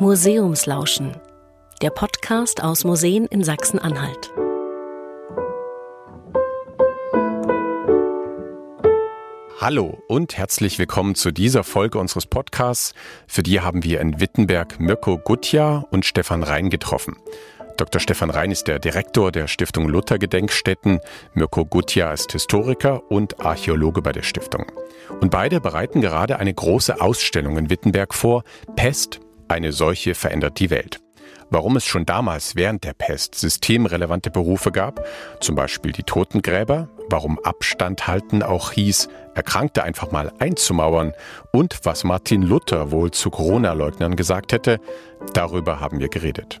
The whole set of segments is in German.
Museumslauschen, der Podcast aus Museen in Sachsen-Anhalt. Hallo und herzlich willkommen zu dieser Folge unseres Podcasts. Für die haben wir in Wittenberg Mirko Gutja und Stefan Rhein getroffen. Dr. Stefan Rhein ist der Direktor der Stiftung Luther Gedenkstätten. Mirko Gutja ist Historiker und Archäologe bei der Stiftung. Und beide bereiten gerade eine große Ausstellung in Wittenberg vor. Pest, eine Seuche verändert die Welt. Warum es schon damals während der Pest systemrelevante Berufe gab, zum Beispiel die Totengräber, warum Abstand halten auch hieß, Erkrankte einfach mal einzumauern und was Martin Luther wohl zu Corona-Leugnern gesagt hätte, darüber haben wir geredet.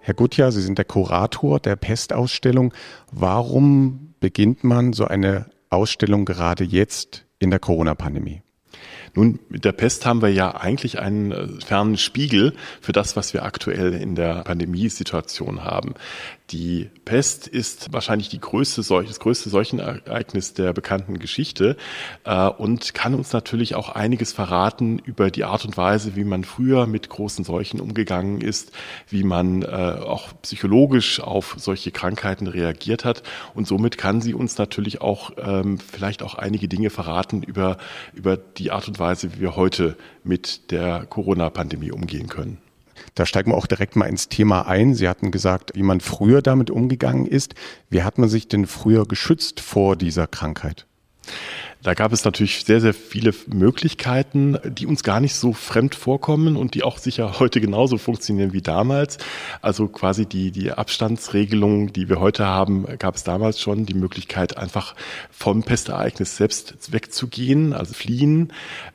Herr Gutjahr, Sie sind der Kurator der Pestausstellung. Warum beginnt man so eine Ausstellung gerade jetzt in der Corona-Pandemie? Nun, mit der Pest haben wir ja eigentlich einen äh, fernen Spiegel für das, was wir aktuell in der Pandemiesituation haben. Die Pest ist wahrscheinlich die größte Seuche, das größte Seuchenereignis der bekannten Geschichte äh, und kann uns natürlich auch einiges verraten über die Art und Weise, wie man früher mit großen Seuchen umgegangen ist, wie man äh, auch psychologisch auf solche Krankheiten reagiert hat. Und somit kann sie uns natürlich auch ähm, vielleicht auch einige Dinge verraten über, über die Art und Weise, wie wir heute mit der Corona-Pandemie umgehen können. Da steigen wir auch direkt mal ins Thema ein. Sie hatten gesagt, wie man früher damit umgegangen ist. Wie hat man sich denn früher geschützt vor dieser Krankheit? Da gab es natürlich sehr, sehr viele Möglichkeiten, die uns gar nicht so fremd vorkommen und die auch sicher heute genauso funktionieren wie damals. Also quasi die, die Abstandsregelung, die wir heute haben, gab es damals schon die Möglichkeit, einfach vom Pestereignis selbst wegzugehen, also fliehen.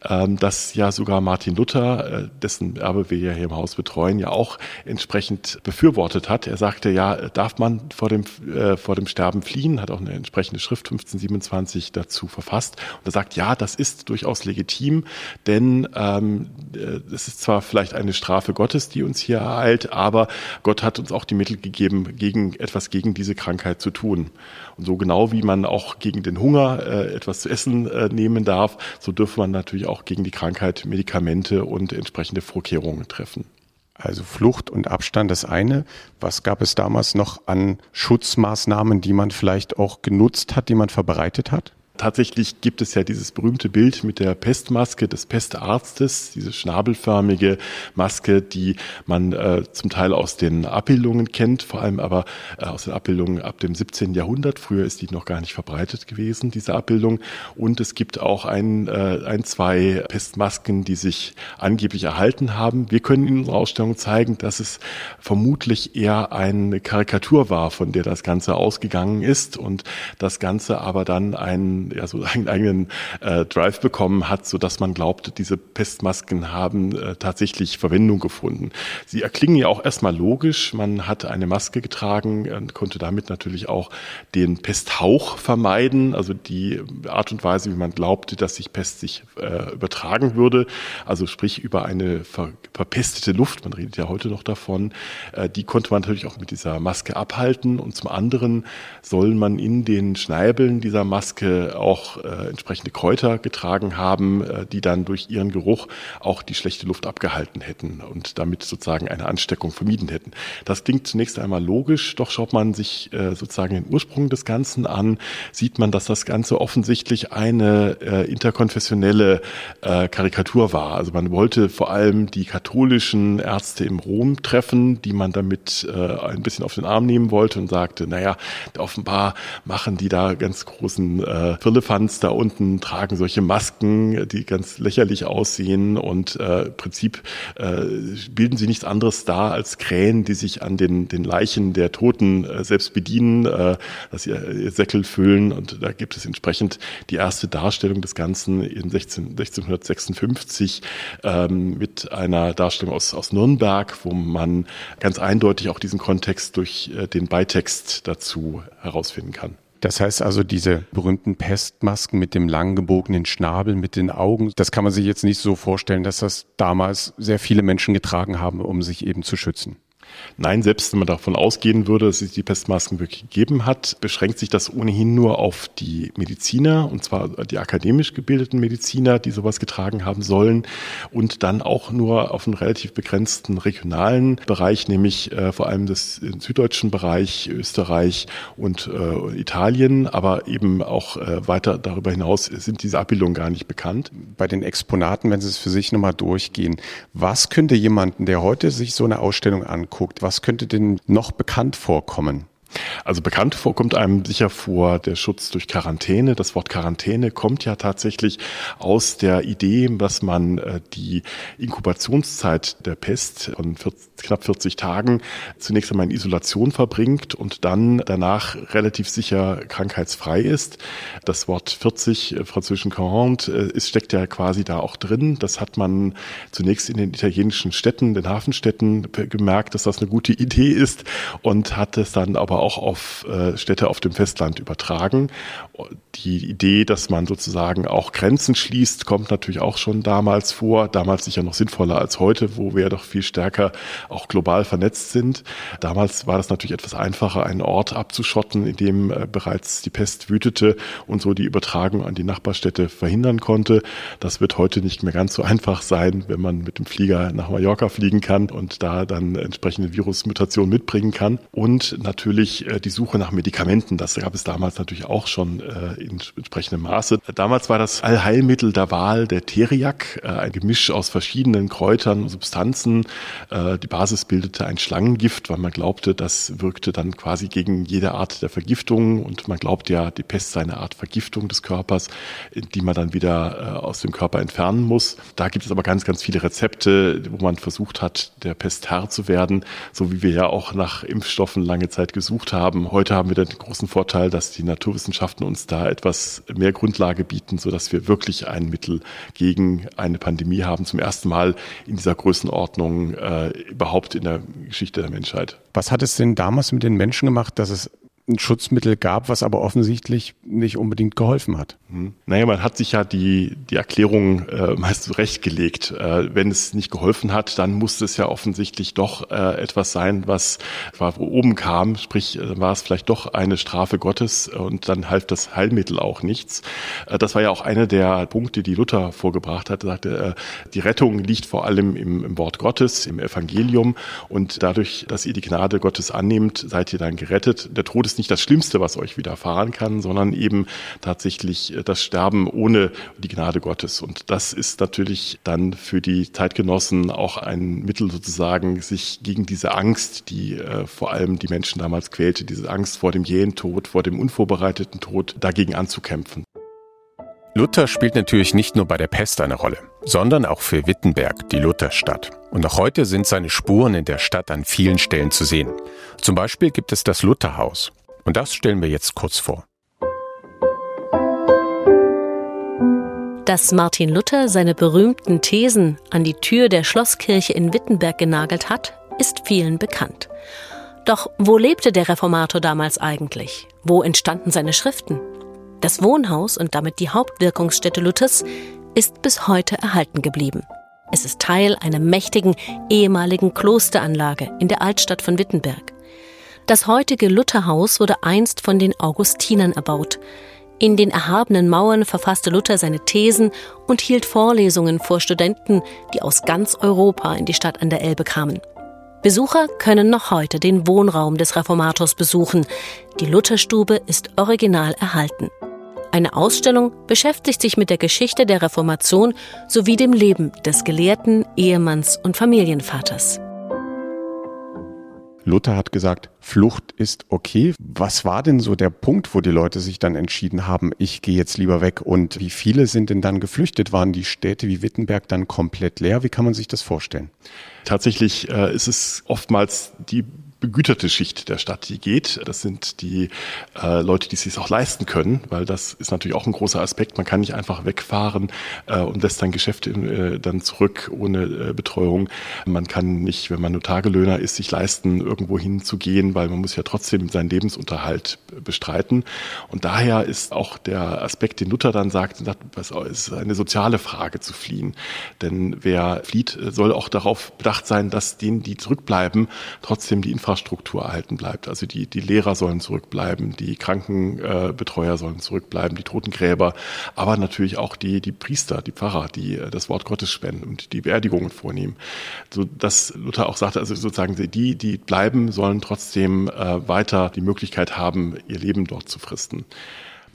Ähm, das ja sogar Martin Luther, äh, dessen Erbe wir ja hier im Haus betreuen, ja auch entsprechend befürwortet hat. Er sagte, ja, darf man vor dem, äh, vor dem Sterben fliehen, hat auch eine entsprechende Schrift 1527 dazu verfasst. Und er sagt, ja, das ist durchaus legitim, denn ähm, es ist zwar vielleicht eine Strafe Gottes, die uns hier ereilt, aber Gott hat uns auch die Mittel gegeben, gegen etwas gegen diese Krankheit zu tun. Und so genau wie man auch gegen den Hunger äh, etwas zu essen äh, nehmen darf, so dürfe man natürlich auch gegen die Krankheit Medikamente und entsprechende Vorkehrungen treffen. Also Flucht und Abstand das eine. Was gab es damals noch an Schutzmaßnahmen, die man vielleicht auch genutzt hat, die man verbreitet hat? Tatsächlich gibt es ja dieses berühmte Bild mit der Pestmaske des Pestarztes, diese schnabelförmige Maske, die man äh, zum Teil aus den Abbildungen kennt, vor allem aber äh, aus den Abbildungen ab dem 17. Jahrhundert. Früher ist die noch gar nicht verbreitet gewesen, diese Abbildung. Und es gibt auch ein, äh, ein zwei Pestmasken, die sich angeblich erhalten haben. Wir können in unserer Ausstellung zeigen, dass es vermutlich eher eine Karikatur war, von der das Ganze ausgegangen ist und das Ganze aber dann ein ja so einen eigenen äh, Drive bekommen hat, so dass man glaubte, diese Pestmasken haben äh, tatsächlich Verwendung gefunden. Sie erklingen ja auch erstmal logisch. Man hat eine Maske getragen und konnte damit natürlich auch den Pesthauch vermeiden, also die Art und Weise, wie man glaubte, dass sich Pest sich äh, übertragen würde, also sprich über eine ver verpestete Luft, man redet ja heute noch davon, äh, die konnte man natürlich auch mit dieser Maske abhalten und zum anderen soll man in den Schneibeln dieser Maske auch äh, entsprechende Kräuter getragen haben, äh, die dann durch ihren Geruch auch die schlechte Luft abgehalten hätten und damit sozusagen eine Ansteckung vermieden hätten. Das klingt zunächst einmal logisch, doch schaut man sich äh, sozusagen den Ursprung des Ganzen an, sieht man, dass das Ganze offensichtlich eine äh, interkonfessionelle äh, Karikatur war. Also man wollte vor allem die katholischen Ärzte im Rom treffen, die man damit äh, ein bisschen auf den Arm nehmen wollte und sagte, naja, offenbar machen die da ganz großen äh, Firlefanz da unten tragen solche Masken, die ganz lächerlich aussehen und äh, im Prinzip äh, bilden sie nichts anderes dar als Krähen, die sich an den, den Leichen der Toten äh, selbst bedienen, äh, dass sie ihr Säckel füllen und da gibt es entsprechend die erste Darstellung des Ganzen in 16, 1656 ähm, mit einer Darstellung aus, aus Nürnberg, wo man ganz eindeutig auch diesen Kontext durch äh, den Beitext dazu herausfinden kann. Das heißt also, diese berühmten Pestmasken mit dem langgebogenen Schnabel, mit den Augen, das kann man sich jetzt nicht so vorstellen, dass das damals sehr viele Menschen getragen haben, um sich eben zu schützen. Nein, selbst wenn man davon ausgehen würde, dass es die Pestmasken wirklich gegeben hat, beschränkt sich das ohnehin nur auf die Mediziner, und zwar die akademisch gebildeten Mediziner, die sowas getragen haben sollen, und dann auch nur auf einen relativ begrenzten regionalen Bereich, nämlich äh, vor allem das süddeutschen Bereich, Österreich und äh, Italien, aber eben auch äh, weiter darüber hinaus sind diese Abbildungen gar nicht bekannt. Bei den Exponaten, wenn Sie es für sich nochmal durchgehen, was könnte jemanden, der heute sich so eine Ausstellung anguckt, was könnte denn noch bekannt vorkommen? Also bekannt vorkommt einem sicher vor der Schutz durch Quarantäne. Das Wort Quarantäne kommt ja tatsächlich aus der Idee, dass man äh, die Inkubationszeit der Pest von 40, knapp 40 Tagen zunächst einmal in Isolation verbringt und dann danach relativ sicher krankheitsfrei ist. Das Wort 40 äh, französischen Quarante äh, steckt ja quasi da auch drin. Das hat man zunächst in den italienischen Städten, den Hafenstädten gemerkt, dass das eine gute Idee ist und hat es dann aber auch auf äh, Städte auf dem Festland übertragen. Die Idee, dass man sozusagen auch Grenzen schließt, kommt natürlich auch schon damals vor. Damals sicher noch sinnvoller als heute, wo wir doch viel stärker auch global vernetzt sind. Damals war das natürlich etwas einfacher, einen Ort abzuschotten, in dem äh, bereits die Pest wütete und so die Übertragung an die Nachbarstädte verhindern konnte. Das wird heute nicht mehr ganz so einfach sein, wenn man mit dem Flieger nach Mallorca fliegen kann und da dann entsprechende Virusmutationen mitbringen kann. Und natürlich äh, die Suche nach Medikamenten. Das gab es damals natürlich auch schon äh, in entsprechendem Maße. Damals war das Allheilmittel der Wahl der Teriak, äh, ein Gemisch aus verschiedenen Kräutern und Substanzen. Die Basis bildete ein Schlangengift, weil man glaubte, das wirkte dann quasi gegen jede Art der Vergiftung und man glaubt ja, die Pest sei eine Art Vergiftung des Körpers, die man dann wieder aus dem Körper entfernen muss. Da gibt es aber ganz, ganz viele Rezepte, wo man versucht hat, der Pest Herr zu werden, so wie wir ja auch nach Impfstoffen lange Zeit gesucht haben. Heute haben wir den großen Vorteil, dass die Naturwissenschaften uns da etwas mehr Grundlage bieten, so dass wir wirklich ein Mittel gegen eine Pandemie haben. Zum ersten Mal in dieser Größenordnung äh, überhaupt in der Geschichte der Menschheit. Was hat es denn damals mit den Menschen gemacht, dass es ein Schutzmittel gab, was aber offensichtlich nicht unbedingt geholfen hat. Hm. Naja, man hat sich ja die, die Erklärung äh, meist zurechtgelegt. Äh, wenn es nicht geholfen hat, dann musste es ja offensichtlich doch äh, etwas sein, was war, oben kam. Sprich, äh, war es vielleicht doch eine Strafe Gottes und dann half das Heilmittel auch nichts. Äh, das war ja auch einer der Punkte, die Luther vorgebracht hat. Er sagte, äh, die Rettung liegt vor allem im, im Wort Gottes, im Evangelium und dadurch, dass ihr die Gnade Gottes annehmt, seid ihr dann gerettet. Der Tod ist nicht das Schlimmste, was euch widerfahren kann, sondern eben tatsächlich äh, das Sterben ohne die Gnade Gottes. Und das ist natürlich dann für die Zeitgenossen auch ein Mittel sozusagen, sich gegen diese Angst, die äh, vor allem die Menschen damals quälte, diese Angst vor dem jähen Tod, vor dem unvorbereiteten Tod, dagegen anzukämpfen. Luther spielt natürlich nicht nur bei der Pest eine Rolle, sondern auch für Wittenberg, die Lutherstadt. Und auch heute sind seine Spuren in der Stadt an vielen Stellen zu sehen. Zum Beispiel gibt es das Lutherhaus. Und das stellen wir jetzt kurz vor. Dass Martin Luther seine berühmten Thesen an die Tür der Schlosskirche in Wittenberg genagelt hat, ist vielen bekannt. Doch wo lebte der Reformator damals eigentlich? Wo entstanden seine Schriften? Das Wohnhaus und damit die Hauptwirkungsstätte Luthers ist bis heute erhalten geblieben. Es ist Teil einer mächtigen ehemaligen Klosteranlage in der Altstadt von Wittenberg. Das heutige Lutherhaus wurde einst von den Augustinern erbaut. In den erhabenen Mauern verfasste Luther seine Thesen und hielt Vorlesungen vor Studenten, die aus ganz Europa in die Stadt an der Elbe kamen. Besucher können noch heute den Wohnraum des Reformators besuchen. Die Lutherstube ist original erhalten. Eine Ausstellung beschäftigt sich mit der Geschichte der Reformation sowie dem Leben des Gelehrten, Ehemanns und Familienvaters. Luther hat gesagt, Flucht ist okay. Was war denn so der Punkt, wo die Leute sich dann entschieden haben, ich gehe jetzt lieber weg? Und wie viele sind denn dann geflüchtet? Waren die Städte wie Wittenberg dann komplett leer? Wie kann man sich das vorstellen? Tatsächlich äh, ist es oftmals die begüterte Schicht der Stadt, die geht. Das sind die äh, Leute, die es sich auch leisten können, weil das ist natürlich auch ein großer Aspekt. Man kann nicht einfach wegfahren äh, und lässt dann Geschäfte äh, dann zurück ohne äh, Betreuung. Man kann nicht, wenn man nur Tagelöhner ist, sich leisten, irgendwo hinzugehen, weil man muss ja trotzdem seinen Lebensunterhalt bestreiten. Und daher ist auch der Aspekt, den Luther dann sagt, es ist eine soziale Frage zu fliehen. Denn wer flieht, soll auch darauf bedacht sein, dass denen, die zurückbleiben, trotzdem die Infrastruktur Infrastruktur erhalten bleibt. Also die, die Lehrer sollen zurückbleiben, die Krankenbetreuer sollen zurückbleiben, die Totengräber, aber natürlich auch die, die Priester, die Pfarrer, die äh, das Wort Gottes spenden und die Beerdigungen vornehmen. So dass Luther auch sagte, also sozusagen die, die bleiben, sollen trotzdem äh, weiter die Möglichkeit haben, ihr Leben dort zu fristen.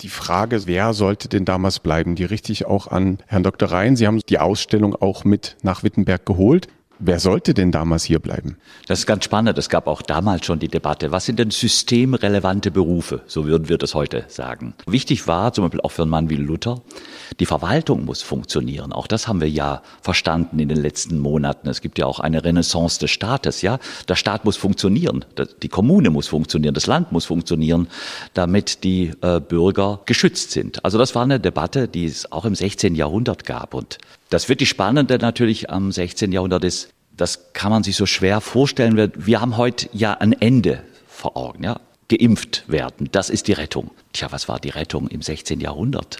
Die Frage, wer sollte denn damals bleiben, die richte ich auch an Herrn Dr. Rhein. Sie haben die Ausstellung auch mit nach Wittenberg geholt. Wer sollte denn damals hier bleiben? Das ist ganz spannend. Es gab auch damals schon die Debatte, was sind denn systemrelevante Berufe? So würden wir das heute sagen. Wichtig war, zum Beispiel auch für einen Mann wie Luther, die Verwaltung muss funktionieren. Auch das haben wir ja verstanden in den letzten Monaten. Es gibt ja auch eine Renaissance des Staates, ja. Der Staat muss funktionieren. Die Kommune muss funktionieren. Das Land muss funktionieren, damit die äh, Bürger geschützt sind. Also das war eine Debatte, die es auch im 16. Jahrhundert gab. Und das wird die Spannende natürlich am 16. Jahrhundert ist, das kann man sich so schwer vorstellen. Wir haben heute ja ein Ende vor Augen, ja. Geimpft werden, das ist die Rettung. Tja, was war die Rettung im 16. Jahrhundert?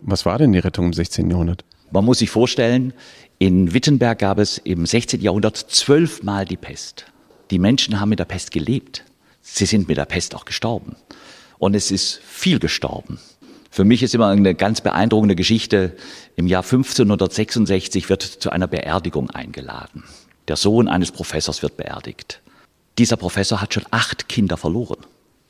Was war denn die Rettung im 16. Jahrhundert? Man muss sich vorstellen, in Wittenberg gab es im 16. Jahrhundert zwölfmal die Pest. Die Menschen haben mit der Pest gelebt. Sie sind mit der Pest auch gestorben. Und es ist viel gestorben. Für mich ist immer eine ganz beeindruckende Geschichte. Im Jahr 1566 wird zu einer Beerdigung eingeladen. Der Sohn eines Professors wird beerdigt. Dieser Professor hat schon acht Kinder verloren.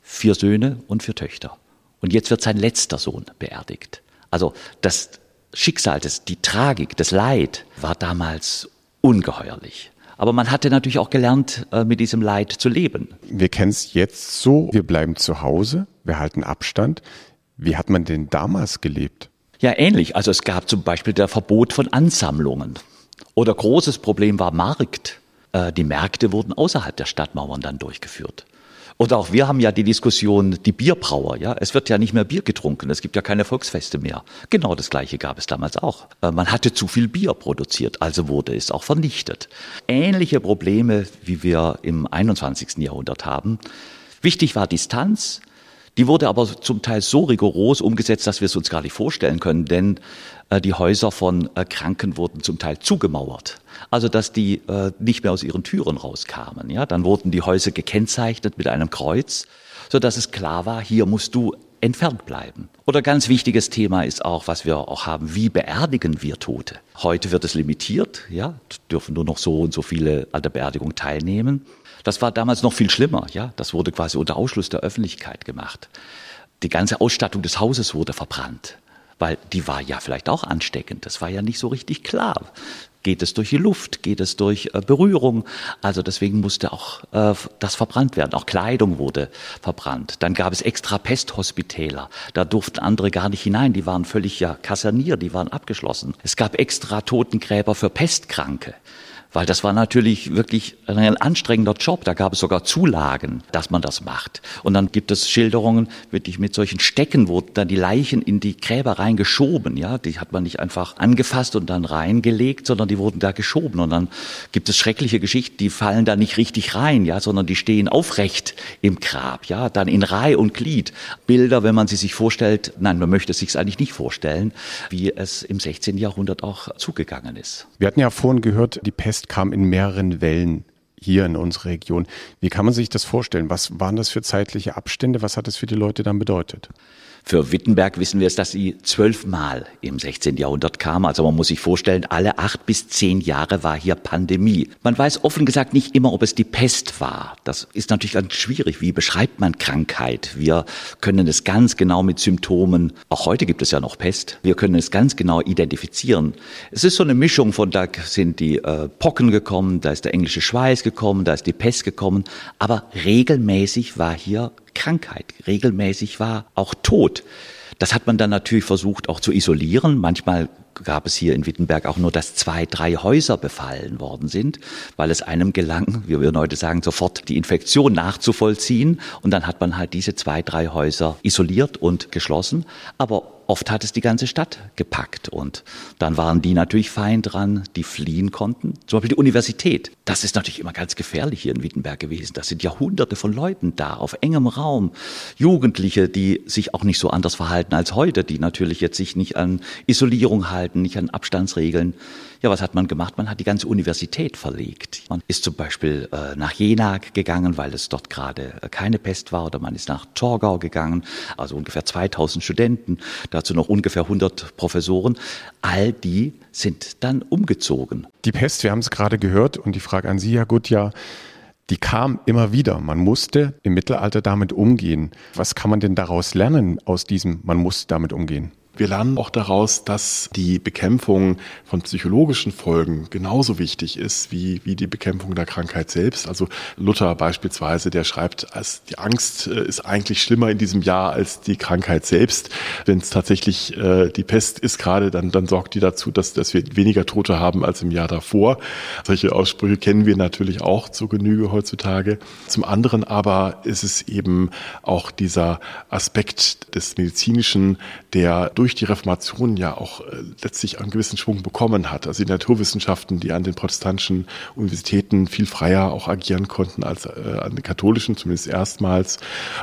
Vier Söhne und vier Töchter. Und jetzt wird sein letzter Sohn beerdigt. Also das Schicksal, das, die Tragik, das Leid war damals ungeheuerlich. Aber man hatte natürlich auch gelernt, äh, mit diesem Leid zu leben. Wir kennen es jetzt so, wir bleiben zu Hause, wir halten Abstand. Wie hat man denn damals gelebt? Ja, ähnlich. Also es gab zum Beispiel der Verbot von Ansammlungen. Oder großes Problem war Markt. Äh, die Märkte wurden außerhalb der Stadtmauern dann durchgeführt. Und auch wir haben ja die Diskussion, die Bierbrauer, ja. Es wird ja nicht mehr Bier getrunken. Es gibt ja keine Volksfeste mehr. Genau das Gleiche gab es damals auch. Äh, man hatte zu viel Bier produziert, also wurde es auch vernichtet. Ähnliche Probleme, wie wir im 21. Jahrhundert haben. Wichtig war Distanz. Die wurde aber zum Teil so rigoros umgesetzt, dass wir es uns gar nicht vorstellen können, denn äh, die Häuser von äh, Kranken wurden zum Teil zugemauert. Also dass die äh, nicht mehr aus ihren Türen rauskamen. Ja, dann wurden die Häuser gekennzeichnet mit einem Kreuz, so dass es klar war, hier musst du entfernt bleiben. Oder ganz wichtiges Thema ist auch, was wir auch haben, wie beerdigen wir Tote? Heute wird es limitiert, ja, dürfen nur noch so und so viele an der Beerdigung teilnehmen. Das war damals noch viel schlimmer, ja. Das wurde quasi unter Ausschluss der Öffentlichkeit gemacht. Die ganze Ausstattung des Hauses wurde verbrannt, weil die war ja vielleicht auch ansteckend. Das war ja nicht so richtig klar. Geht es durch die Luft? Geht es durch äh, Berührung? Also deswegen musste auch äh, das verbrannt werden. Auch Kleidung wurde verbrannt. Dann gab es extra Pesthospitäler. Da durften andere gar nicht hinein. Die waren völlig ja kaserniert, die waren abgeschlossen. Es gab extra Totengräber für Pestkranke weil das war natürlich wirklich ein anstrengender Job. Da gab es sogar Zulagen, dass man das macht. Und dann gibt es Schilderungen, wirklich mit solchen Stecken wurden dann die Leichen in die Gräber reingeschoben. Ja, die hat man nicht einfach angefasst und dann reingelegt, sondern die wurden da geschoben. Und dann gibt es schreckliche Geschichten, die fallen da nicht richtig rein, ja, sondern die stehen aufrecht im Grab, ja, dann in Reihe und Glied. Bilder, wenn man sie sich vorstellt, nein, man möchte es sich eigentlich nicht vorstellen, wie es im 16. Jahrhundert auch zugegangen ist. Wir hatten ja vorhin gehört, die Pest kam in mehreren Wellen hier in unsere Region. Wie kann man sich das vorstellen? Was waren das für zeitliche Abstände? Was hat das für die Leute dann bedeutet? Für Wittenberg wissen wir es, dass sie zwölfmal im 16. Jahrhundert kam. Also man muss sich vorstellen, alle acht bis zehn Jahre war hier Pandemie. Man weiß offen gesagt nicht immer, ob es die Pest war. Das ist natürlich ganz schwierig. Wie beschreibt man Krankheit? Wir können es ganz genau mit Symptomen, auch heute gibt es ja noch Pest, wir können es ganz genau identifizieren. Es ist so eine Mischung von, da sind die äh, Pocken gekommen, da ist der englische Schweiß gekommen, da ist die Pest gekommen, aber regelmäßig war hier Krankheit regelmäßig war, auch Tod. Das hat man dann natürlich versucht auch zu isolieren. Manchmal gab es hier in Wittenberg auch nur, dass zwei, drei Häuser befallen worden sind, weil es einem gelang, wie wir heute sagen, sofort die Infektion nachzuvollziehen. Und dann hat man halt diese zwei, drei Häuser isoliert und geschlossen. Aber oft hat es die ganze Stadt gepackt und dann waren die natürlich fein dran, die fliehen konnten. Zum Beispiel die Universität. Das ist natürlich immer ganz gefährlich hier in Wittenberg gewesen. Das sind Jahrhunderte von Leuten da, auf engem Raum. Jugendliche, die sich auch nicht so anders verhalten als heute, die natürlich jetzt sich nicht an Isolierung halten, nicht an Abstandsregeln. Ja, was hat man gemacht? Man hat die ganze Universität verlegt. Man ist zum Beispiel äh, nach Jena gegangen, weil es dort gerade äh, keine Pest war, oder man ist nach Torgau gegangen, also ungefähr 2000 Studenten, dazu noch ungefähr 100 Professoren. All die sind dann umgezogen. Die Pest, wir haben es gerade gehört, und die Frage an Sie, Herr Gutjahr, die kam immer wieder. Man musste im Mittelalter damit umgehen. Was kann man denn daraus lernen aus diesem, man muss damit umgehen? Wir lernen auch daraus, dass die Bekämpfung von psychologischen Folgen genauso wichtig ist wie, wie die Bekämpfung der Krankheit selbst. Also Luther beispielsweise, der schreibt, als die Angst äh, ist eigentlich schlimmer in diesem Jahr als die Krankheit selbst. Wenn es tatsächlich äh, die Pest ist gerade, dann, dann sorgt die dazu, dass, dass wir weniger Tote haben als im Jahr davor. Solche Aussprüche kennen wir natürlich auch zur Genüge heutzutage. Zum anderen aber ist es eben auch dieser Aspekt des Medizinischen, der durch durch die Reformation ja auch äh, letztlich einen gewissen Schwung bekommen hat. Also die Naturwissenschaften, die an den protestantischen Universitäten viel freier auch agieren konnten als äh, an den katholischen, zumindest erstmals.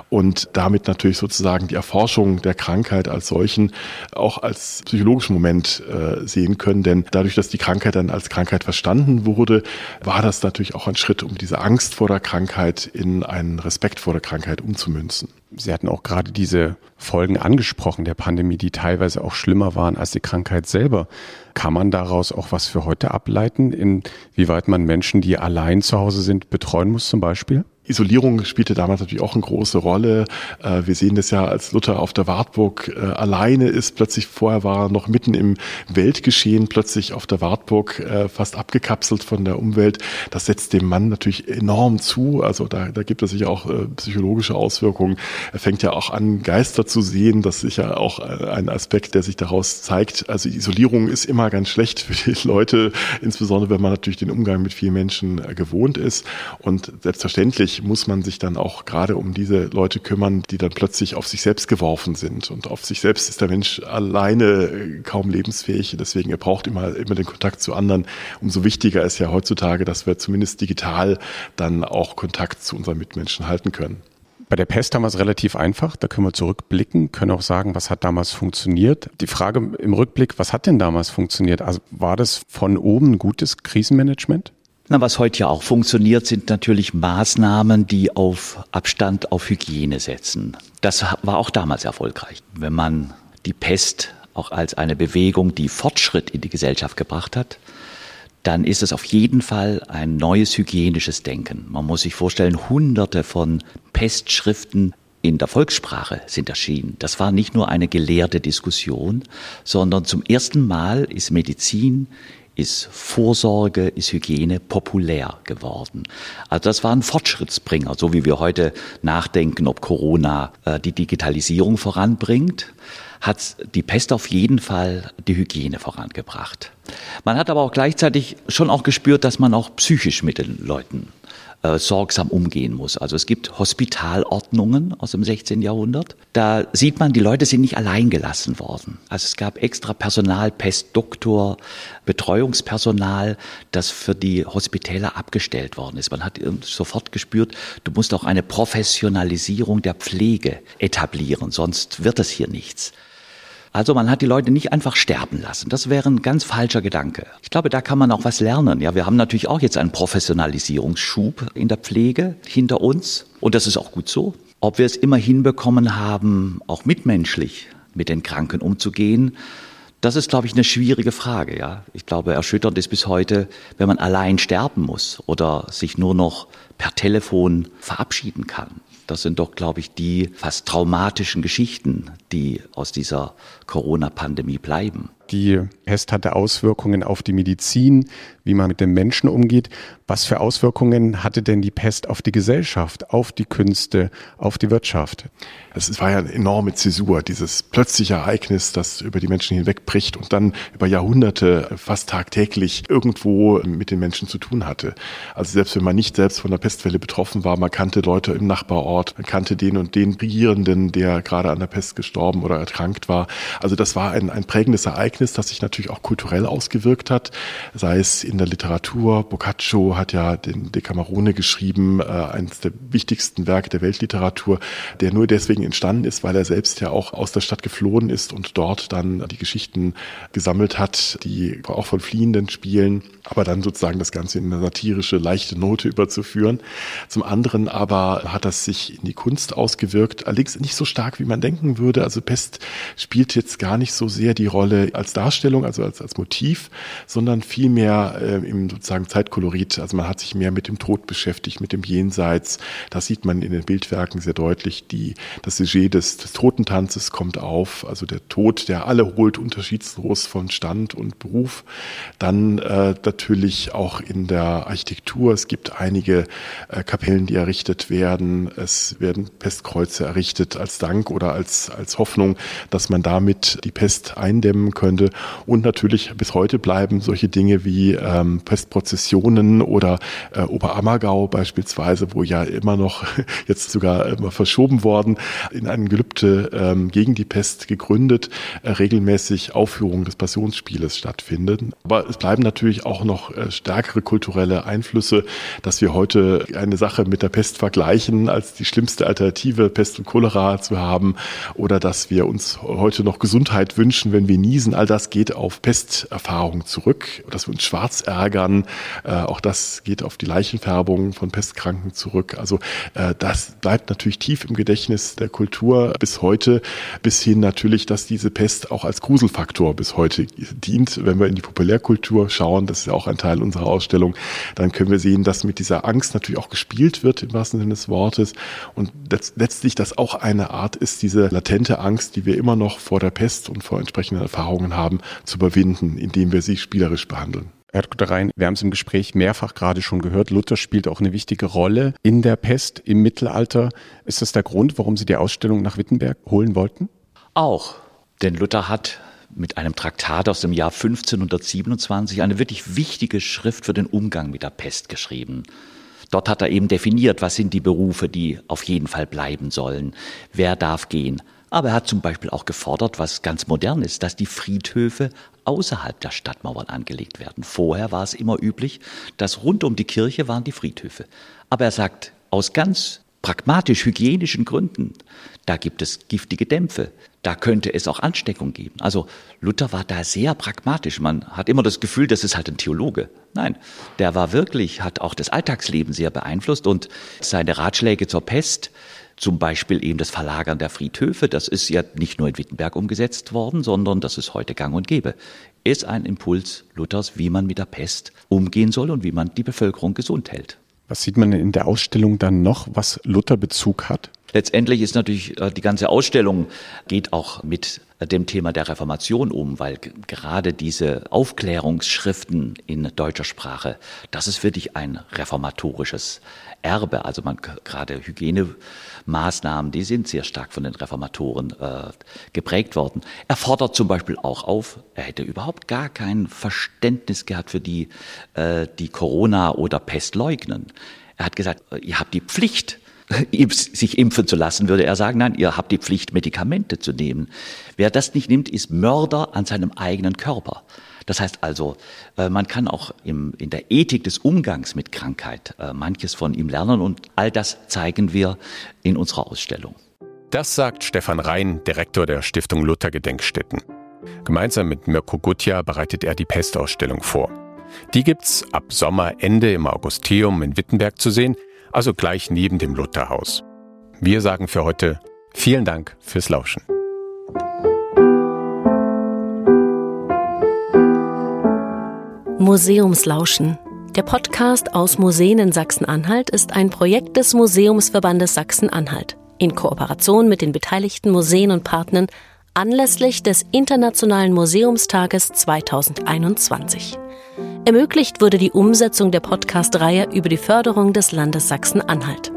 Und damit natürlich sozusagen die Erforschung der Krankheit als solchen auch als psychologischen Moment äh, sehen können. Denn dadurch, dass die Krankheit dann als Krankheit verstanden wurde, war das natürlich auch ein Schritt, um diese Angst vor der Krankheit in einen Respekt vor der Krankheit umzumünzen. Sie hatten auch gerade diese Folgen angesprochen der Pandemie, die teilweise auch schlimmer waren als die Krankheit selber. Kann man daraus auch was für heute ableiten, inwieweit man Menschen, die allein zu Hause sind, betreuen muss zum Beispiel? Isolierung spielte damals natürlich auch eine große Rolle. Äh, wir sehen das ja, als Luther auf der Wartburg äh, alleine ist, plötzlich vorher war er noch mitten im Weltgeschehen, plötzlich auf der Wartburg äh, fast abgekapselt von der Umwelt. Das setzt dem Mann natürlich enorm zu. Also da, da gibt es sicher auch psychologische Auswirkungen. Er fängt ja auch an, Geister zu sehen. Das ist sicher auch ein Aspekt, der sich daraus zeigt. Also Isolierung ist immer ganz schlecht für die Leute, insbesondere wenn man natürlich den Umgang mit vielen Menschen gewohnt ist. Und selbstverständlich muss man sich dann auch gerade um diese Leute kümmern, die dann plötzlich auf sich selbst geworfen sind. Und auf sich selbst ist der Mensch alleine äh, kaum lebensfähig. Deswegen er braucht immer, immer den Kontakt zu anderen. Umso wichtiger ist ja heutzutage, dass wir zumindest digital dann auch Kontakt zu unseren Mitmenschen halten können. Bei der Pest haben wir es relativ einfach. Da können wir zurückblicken, können auch sagen, was hat damals funktioniert. Die Frage im Rückblick, was hat denn damals funktioniert? Also war das von oben gutes Krisenmanagement? Na, was heute ja auch funktioniert, sind natürlich Maßnahmen, die auf Abstand, auf Hygiene setzen. Das war auch damals erfolgreich. Wenn man die Pest auch als eine Bewegung, die Fortschritt in die Gesellschaft gebracht hat, dann ist es auf jeden Fall ein neues hygienisches Denken. Man muss sich vorstellen, hunderte von Pestschriften in der Volkssprache sind erschienen. Das war nicht nur eine gelehrte Diskussion, sondern zum ersten Mal ist Medizin ist Vorsorge, ist Hygiene populär geworden. Also das war ein Fortschrittsbringer, so wie wir heute nachdenken, ob Corona äh, die Digitalisierung voranbringt, hat die Pest auf jeden Fall die Hygiene vorangebracht. Man hat aber auch gleichzeitig schon auch gespürt, dass man auch psychisch mit den Leuten äh, sorgsam umgehen muss. Also es gibt Hospitalordnungen aus dem 16. Jahrhundert. Da sieht man, die Leute sind nicht allein gelassen worden. Also es gab extra Personal, Pestdoktor, Betreuungspersonal, das für die Hospitäler abgestellt worden ist. Man hat sofort gespürt, du musst auch eine Professionalisierung der Pflege etablieren, sonst wird es hier nichts. Also man hat die Leute nicht einfach sterben lassen. Das wäre ein ganz falscher Gedanke. Ich glaube, da kann man auch was lernen. Ja, wir haben natürlich auch jetzt einen Professionalisierungsschub in der Pflege hinter uns. Und das ist auch gut so. Ob wir es immer hinbekommen haben, auch mitmenschlich mit den Kranken umzugehen, das ist, glaube ich, eine schwierige Frage. Ja, ich glaube, erschütternd ist bis heute, wenn man allein sterben muss oder sich nur noch per Telefon verabschieden kann. Das sind doch, glaube ich, die fast traumatischen Geschichten, die aus dieser Corona-Pandemie bleiben. Die Pest hatte Auswirkungen auf die Medizin, wie man mit den Menschen umgeht. Was für Auswirkungen hatte denn die Pest auf die Gesellschaft, auf die Künste, auf die Wirtschaft? Es war ja eine enorme Zäsur, dieses plötzliche Ereignis, das über die Menschen hinwegbricht und dann über Jahrhunderte fast tagtäglich irgendwo mit den Menschen zu tun hatte. Also selbst wenn man nicht selbst von der Pestwelle betroffen war, man kannte Leute im Nachbarort, man kannte den und den Regierenden, der gerade an der Pest gestorben oder erkrankt war. Also das war ein, ein prägendes Ereignis, das sich natürlich auch kulturell ausgewirkt hat, sei es in der Literatur. Boccaccio hat ja den Decamerone geschrieben, äh, eines der wichtigsten Werke der Weltliteratur, der nur deswegen entstanden ist, weil er selbst ja auch aus der Stadt geflohen ist und dort dann die Geschichten gesammelt hat, die auch von Fliehenden spielen, aber dann sozusagen das Ganze in eine satirische, leichte Note überzuführen. Zum anderen aber hat das sich in die Kunst ausgewirkt, allerdings nicht so stark, wie man denken würde. Also Pest spielt jetzt gar nicht so sehr die Rolle als Darstellung, also als, als Motiv, sondern vielmehr äh, im sozusagen Zeitkolorit. Also man hat sich mehr mit dem Tod beschäftigt, mit dem Jenseits. Das sieht man in den Bildwerken sehr deutlich. Die, das Sujet des, des Totentanzes kommt auf, also der Tod, der alle holt, unterschiedslos von Stand und Beruf. Dann äh, natürlich auch in der Architektur. Es gibt einige äh, Kapellen, die errichtet werden. Es werden Pestkreuze errichtet als Dank oder als, als Hoffnung, dass man damit die Pest eindämmen könnte. Und natürlich bis heute bleiben solche Dinge wie ähm, Pestprozessionen oder äh, Oberammergau beispielsweise, wo ja immer noch jetzt sogar immer verschoben worden, in einem Gelübde ähm, gegen die Pest gegründet, äh, regelmäßig Aufführungen des Passionsspieles stattfinden. Aber es bleiben natürlich auch noch äh, stärkere kulturelle Einflüsse, dass wir heute eine Sache mit der Pest vergleichen, als die schlimmste Alternative Pest und Cholera zu haben oder dass wir uns heute noch Gesundheit wünschen, wenn wir niesen. Das geht auf Pesterfahrung zurück, dass wir uns schwarz ärgern. Äh, auch das geht auf die Leichenfärbung von Pestkranken zurück. Also äh, das bleibt natürlich tief im Gedächtnis der Kultur bis heute, bis hin natürlich, dass diese Pest auch als Gruselfaktor bis heute dient. Wenn wir in die Populärkultur schauen, das ist ja auch ein Teil unserer Ausstellung, dann können wir sehen, dass mit dieser Angst natürlich auch gespielt wird im wahrsten Sinne des Wortes und letztlich das auch eine Art ist, diese latente Angst, die wir immer noch vor der Pest und vor entsprechenden Erfahrungen haben, zu überwinden, indem wir sie spielerisch behandeln. Herr Dr. Rhein, wir haben es im Gespräch mehrfach gerade schon gehört. Luther spielt auch eine wichtige Rolle in der Pest im Mittelalter. Ist das der Grund, warum Sie die Ausstellung nach Wittenberg holen wollten? Auch. Denn Luther hat mit einem Traktat aus dem Jahr 1527 eine wirklich wichtige Schrift für den Umgang mit der Pest geschrieben. Dort hat er eben definiert, was sind die Berufe, die auf jeden Fall bleiben sollen. Wer darf gehen? Aber er hat zum Beispiel auch gefordert, was ganz modern ist, dass die Friedhöfe außerhalb der Stadtmauern angelegt werden. Vorher war es immer üblich, dass rund um die Kirche waren die Friedhöfe. Aber er sagt, aus ganz pragmatisch hygienischen Gründen, da gibt es giftige Dämpfe, da könnte es auch Ansteckung geben. Also Luther war da sehr pragmatisch. Man hat immer das Gefühl, das ist halt ein Theologe. Nein, der war wirklich, hat auch das Alltagsleben sehr beeinflusst und seine Ratschläge zur Pest, zum Beispiel eben das Verlagern der Friedhöfe, das ist ja nicht nur in Wittenberg umgesetzt worden, sondern das ist heute gang und gäbe, ist ein Impuls Luthers, wie man mit der Pest umgehen soll und wie man die Bevölkerung gesund hält. Was sieht man in der Ausstellung dann noch, was Luther Bezug hat? Letztendlich ist natürlich äh, die ganze Ausstellung geht auch mit dem Thema der Reformation um, weil gerade diese Aufklärungsschriften in deutscher Sprache, das ist wirklich ein reformatorisches Erbe. Also man gerade Hygienemaßnahmen, die sind sehr stark von den Reformatoren äh, geprägt worden. Er fordert zum Beispiel auch auf, er hätte überhaupt gar kein Verständnis gehabt für die, äh, die Corona oder Pest leugnen. Er hat gesagt, ihr habt die Pflicht, sich impfen zu lassen, würde er sagen, nein, ihr habt die Pflicht, Medikamente zu nehmen. Wer das nicht nimmt, ist Mörder an seinem eigenen Körper. Das heißt also, äh, man kann auch im, in der Ethik des Umgangs mit Krankheit äh, manches von ihm lernen und all das zeigen wir in unserer Ausstellung. Das sagt Stefan Rhein, Direktor der Stiftung Luther Gedenkstätten. Gemeinsam mit Mirko Gutja bereitet er die Pestausstellung vor. Die gibt's ab Sommerende im Augusteum in Wittenberg zu sehen also gleich neben dem Lutherhaus. Wir sagen für heute vielen Dank fürs Lauschen. Museumslauschen. Der Podcast aus Museen in Sachsen-Anhalt ist ein Projekt des Museumsverbandes Sachsen-Anhalt in Kooperation mit den beteiligten Museen und Partnern anlässlich des Internationalen Museumstages 2021. Ermöglicht wurde die Umsetzung der Podcast-Reihe über die Förderung des Landes Sachsen-Anhalt.